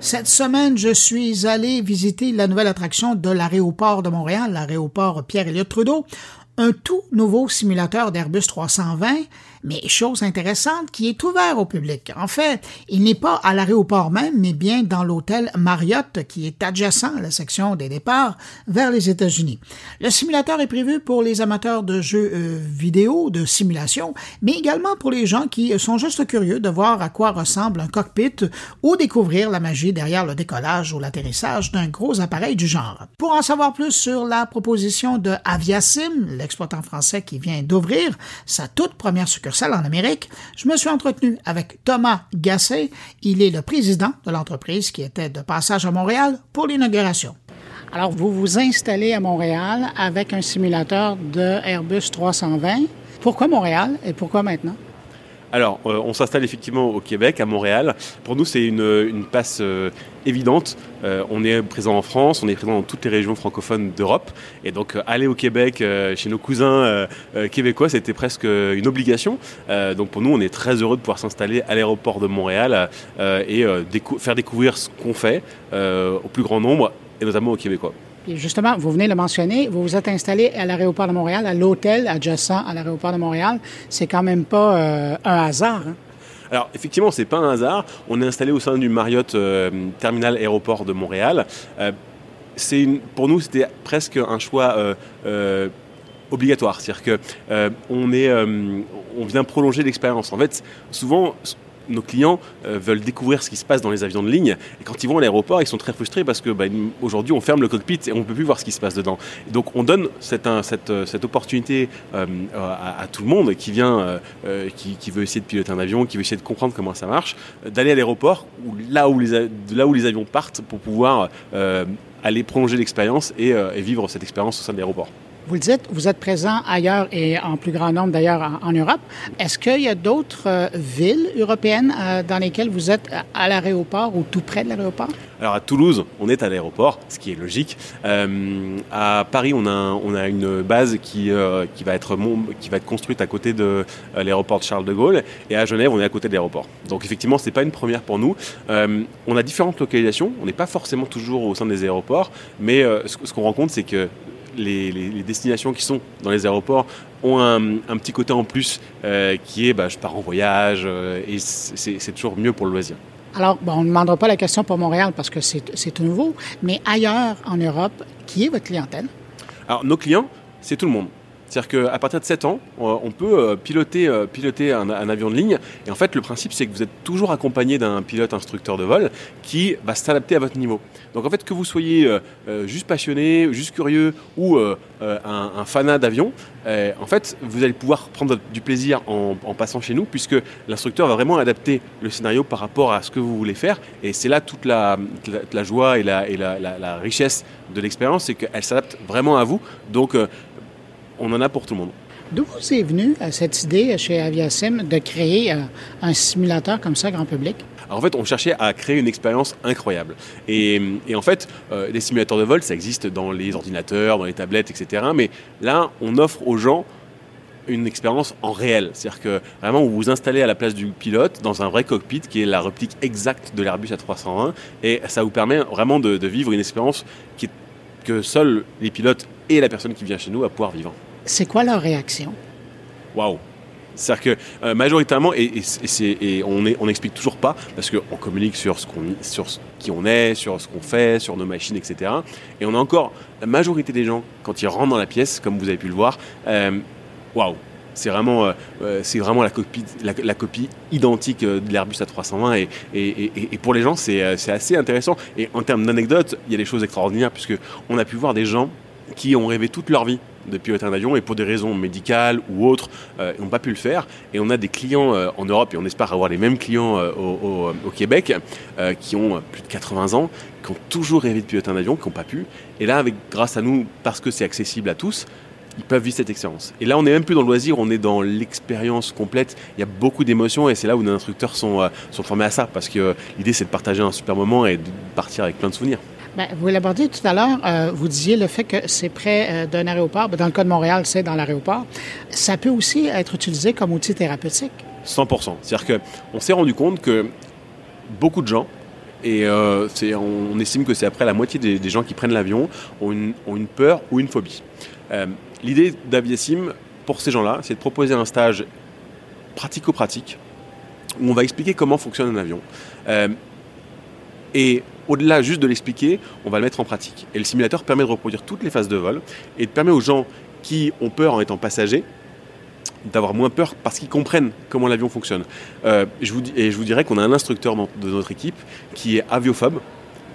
Cette semaine, je suis allé visiter la nouvelle attraction de l'aéroport de Montréal, l'aéroport Pierre-Éliott Trudeau, un tout nouveau simulateur d'Airbus 320 mais chose intéressante, qui est ouvert au public. En fait, il n'est pas à l'aéroport même, mais bien dans l'hôtel Marriott, qui est adjacent à la section des départs vers les États-Unis. Le simulateur est prévu pour les amateurs de jeux euh, vidéo, de simulation, mais également pour les gens qui sont juste curieux de voir à quoi ressemble un cockpit ou découvrir la magie derrière le décollage ou l'atterrissage d'un gros appareil du genre. Pour en savoir plus sur la proposition de Aviasim, l'exploitant français qui vient d'ouvrir sa toute première succursale en je me suis entretenu avec Thomas Gasset. Il est le président de l'entreprise qui était de passage à Montréal pour l'inauguration. Alors, vous vous installez à Montréal avec un simulateur de Airbus 320. Pourquoi Montréal et pourquoi maintenant? Alors, euh, on s'installe effectivement au Québec, à Montréal. Pour nous, c'est une, passe euh, évidente. Euh, on est présent en France, on est présent dans toutes les régions francophones d'Europe. Et donc, aller au Québec chez nos cousins québécois, c'était presque une obligation. donc, pour nous, on est très heureux de pouvoir s'installer à l'aéroport de Montréal et faire découvrir ce qu'on fait au plus grand nombre, et notamment aux Québécois justement, vous venez de le mentionner, vous vous êtes installé à l'aéroport de Montréal, à l'hôtel adjacent à l'aéroport de Montréal. C'est quand même pas euh, un hasard. Hein? Alors effectivement, c'est pas un hasard. On est installé au sein du Marriott euh, Terminal Aéroport de Montréal. Euh, pour nous, c'était presque un choix obligatoire. C'est-à-dire que on est, on vient prolonger l'expérience. En fait, souvent, nos clients euh, veulent découvrir ce qui se passe dans les avions de ligne. Et quand ils vont à l'aéroport, ils sont très frustrés parce que bah, aujourd'hui, on ferme le cockpit et on ne peut plus voir ce qui se passe dedans. donc, on donne cette, cette opportunité euh, à, tout le monde qui vient, euh, qui, veut essayer de piloter un avion, qui veut essayer de comprendre comment ça marche, d'aller à l'aéroport, là, où les, là où les avions partent pour pouvoir aller prolonger l'expérience et vivre cette expérience au sein de l'aéroport. Vous le dites, vous êtes présent ailleurs et en plus grand nombre d'ailleurs en, Europe. Est-ce qu'il y a d'autres euh, villes européennes euh, dans lesquelles vous êtes à l'aéroport ou tout près de l'aéroport? Alors à Toulouse, on est à l'aéroport, ce qui est logique. Euh, à Paris, on a, une base qui, va être, construite à côté de l'aéroport Charles de Gaulle. Et à Genève, on est à côté de l'aéroport. Donc effectivement, ce n'est pas une première pour nous. on a différentes localisations. On n'est pas forcément toujours au sein des aéroports. Mais ce qu'on rencontre, c'est que les, destinations qui sont dans les aéroports ont un, petit côté en plus euh, qui est bah, je pars en voyage euh, et c'est toujours mieux pour le loisir. Alors, on ne demandera pas la question pour Montréal parce que c'est tout nouveau, mais ailleurs en Europe, qui est votre clientèle? Alors, nos clients, c'est tout le monde. C'est-à-dire qu'à partir de 7 ans, on peut euh, piloter, euh, piloter un, avion de ligne. Et en fait, le principe, c'est que vous êtes toujours accompagné d'un pilote instructeur de vol qui va s'adapter à votre niveau. Donc en fait, que vous soyez euh, juste passionné, juste curieux ou un, fanat d'avion, en fait, vous allez pouvoir prendre du plaisir en, passant chez nous puisque l'instructeur va vraiment adapter le scénario par rapport à ce que vous voulez faire. Et c'est là toute la, la, joie et la, et la richesse de l'expérience, c'est qu'elle s'adapte vraiment à vous. Donc on en a pour tout le monde. D'où vous est venue euh, cette idée euh, chez Aviasim de créer euh, un simulateur comme ça grand public? en fait, on cherchait à créer une expérience incroyable. Et, en fait, les simulateurs de vol, ça existe dans les ordinateurs, dans les tablettes, etc. Mais là, on offre aux gens une expérience en réel. C'est-à-dire que vraiment, vous vous installez à la place du pilote dans un vrai cockpit qui est la réplique exacte de l'Airbus A320 et ça vous permet vraiment de, vivre une expérience qui, que seuls les pilotes et la personne qui vient chez nous va pouvoir vivre c'est quoi leur réaction? Waouh! C'est-à-dire que euh, majoritairement, et, et, on n'explique toujours pas, parce qu'on communique sur, ce qu'on, sur qui on est, sur ce qu'on fait, sur nos machines, etc. Et on a encore la majorité des gens, quand ils rentrent dans la pièce, comme vous avez pu le voir, euh, waouh! c'est vraiment, euh, vraiment la, copie, la, copie identique de l'Airbus A320 et, et, pour les gens c'est, assez intéressant et en termes d'anecdotes il y a des choses extraordinaires puisque on a pu voir des gens qui ont rêvé toute leur vie de piloter un avion et pour des raisons médicales ou autres, euh, n'ont pas pu le faire. Et on a des clients euh, en Europe et on espère avoir les mêmes clients euh, au, Québec qui ont plus de 80 ans, qui ont toujours rêvé de piloter un avion, qui n'ont pas pu. Et là, avec, grâce à nous, parce que c'est accessible à tous, ils peuvent vivre cette expérience. Et là, on n'est même plus dans le loisir, on est dans l'expérience complète. Il y a beaucoup d'émotions et c'est là où nos instructeurs sont, sont formés à ça parce que l'idée, c'est de partager un super moment et de partir avec plein de souvenirs. Bien, vous l'abordiez tout à l'heure, euh, vous disiez le fait que c'est près euh, d'un aéroport. Dans le cas de Montréal, c'est dans l'aéroport. Ça peut aussi être utilisé comme outil thérapeutique. 100% C'est-à-dire qu'on s'est rendu compte que beaucoup de gens Et euh, on estime que c'est après la moitié des, gens qui prennent l'avion ont une, peur ou une phobie. L'idée d'Aviasim, pour ces gens-là, c'est de proposer un stage pratico-pratique où on va expliquer comment fonctionne un avion. Et au-delà juste de l'expliquer, on va le mettre en pratique. Et le simulateur permet de reproduire toutes les phases de vol et permet aux gens qui ont peur en étant passagers d'avoir moins peur parce qu'ils comprennent comment l'avion fonctionne. Euh, et je vous dirais qu'on a un instructeur de notre équipe qui est aviophobe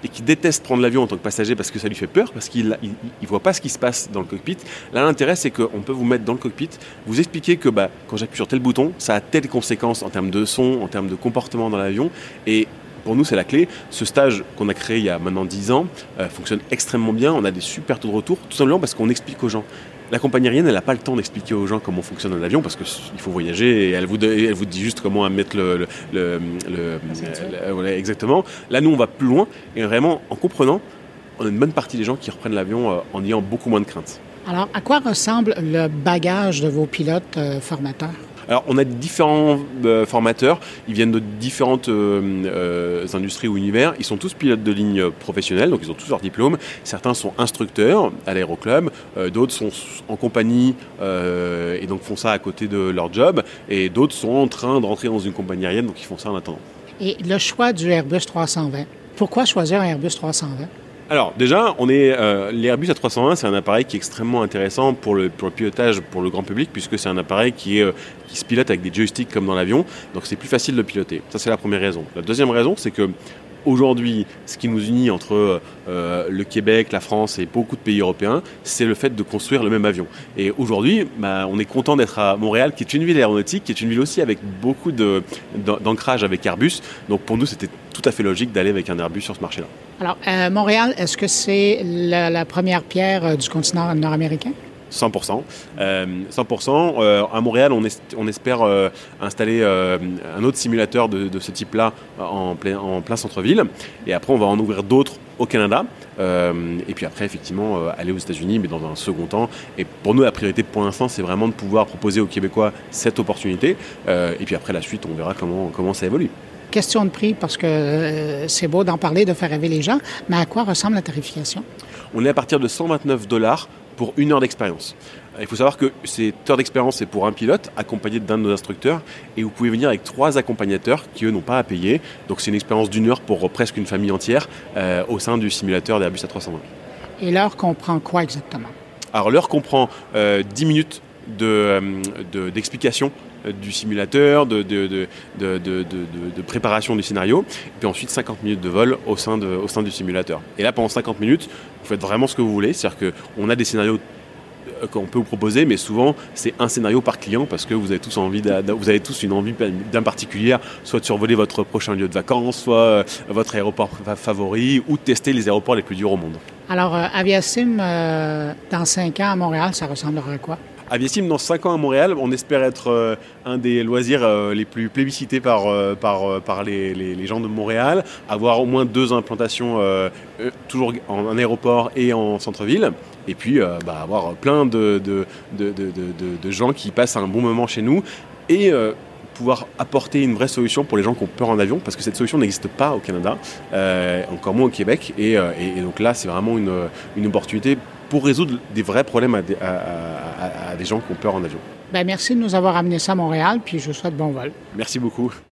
et qui déteste prendre l'avion en tant que passager parce que ça lui fait peur, parce qu'il ne voit pas ce qui se passe dans le cockpit. Là, l'intérêt, c'est qu'on peut vous mettre dans le cockpit, vous expliquer que bah, quand j'appuie sur tel bouton, ça a telle conséquence en termes de son, en termes de comportement dans l'avion. Et pour nous, c'est la clé. Ce stage qu'on a créé il y a maintenant 10 ans euh, fonctionne extrêmement bien. On a des super taux de retour, tout simplement parce qu'on explique aux gens. La compagnie aérienne, elle n'a pas le temps d'expliquer aux gens comment fonctionne un avion parce qu'il faut voyager et elle vous, elle vous dit juste comment mettre le. le, le, exactement. Là, nous, on va plus loin et vraiment, en comprenant, on a une bonne partie des gens qui reprennent l'avion euh, en ayant beaucoup moins de crainte. Alors, à quoi ressemble le bagage de vos pilotes euh, formateurs? Alors, on a différents euh, formateurs. Ils viennent de différentes euh, euh, industries ou univers. Ils sont tous pilotes de ligne professionnels, donc ils ont tous leur diplôme. Certains sont instructeurs à l'aéroclub, d'autres sont en compagnie et donc font ça à côté de leur job, et d'autres sont en train de rentrer dans une compagnie aérienne, donc ils font ça en attendant. Et le choix du Airbus 320, pourquoi choisir un Airbus 320 alors déjà, on est euh, l'Airbus A320, c'est un appareil qui est extrêmement intéressant pour le, pilotage pour le grand public puisque c'est un appareil euh, qui se pilote avec des joysticks comme dans l'avion, donc c'est plus facile de piloter. Ça c'est la première raison. La deuxième raison, c'est que aujourd'hui, ce qui nous unit entre euh, le Québec, la France et beaucoup de pays européens, c'est le fait de construire le même avion. Et aujourd'hui, bah, on est content d'être à Montréal, qui est une ville aéronautique, qui est une ville aussi avec beaucoup d'ancrage avec Airbus. Donc pour nous, c'était tout à fait logique d'aller avec un Airbus sur ce marché-là. Alors, euh, Montréal, est-ce que c'est la, première pierre euh, du continent nord-américain? 100%. 100%. Euh, à Montréal, on, espère installer un autre simulateur de, ce type-là en plein, en plein centre-ville. Et après, on va en ouvrir d'autres au Canada. et puis après, effectivement, aller aux États-Unis, mais dans un second temps. Et pour nous, la priorité pour l'instant, c'est vraiment de pouvoir proposer aux Québécois cette opportunité. et puis après, la suite, on verra comment, comment ça évolue question de prix parce que euh, c'est beau d'en parler, de faire rêver les gens, mais à quoi ressemble la tarification? On est à partir de 129 dollars pour une heure d'expérience. Il faut savoir que cette heure d'expérience, c'est pour un pilote accompagné d'un de nos instructeurs et vous pouvez venir avec trois accompagnateurs qui, eux, n'ont pas à payer. Donc, c'est une expérience d'une heure pour presque une famille entière euh, au sein du simulateur d'Airbus A320. Et l'heure comprend quoi exactement? Alors, l'heure comprend 10 euh, minutes d'explication du simulateur, de, de, préparation du scénario, et puis ensuite 50 minutes de vol au sein, au sein du simulateur. Et là, pendant 50 minutes, vous faites vraiment ce que vous voulez, c'est-à-dire qu'on a des scénarios euh, qu'on peut vous proposer, mais souvent c'est un scénario par client parce que vous avez tous envie, vous avez tous une envie bien particulière, soit de survoler votre prochain lieu de vacances, soit euh, votre aéroport favori, ou de tester les aéroports les plus durs au monde. Alors, euh, Aviasim, dans 5 ans à Montréal, ça ressemblera à quoi? Aviasim, dans 5 ans à Montréal, on espère être euh, un des loisirs euh, les plus plébiscités par, euh, par, les, gens de Montréal, avoir au moins deux implantations, toujours en, aéroport et en centre-ville, et puis bah, avoir plein de de, de, de, gens qui passent un bon moment chez nous, et pouvoir apporter une vraie solution pour les gens qui ont peur en avion, parce que cette solution n'existe pas au Canada, encore moins au Québec, et, et donc là c'est vraiment une, une opportunité pour résoudre des vrais problèmes à des, gens qui ont peur en avion. Ben, merci de nous avoir amené ça à Montréal, puis je vous souhaite bon vol. Merci beaucoup.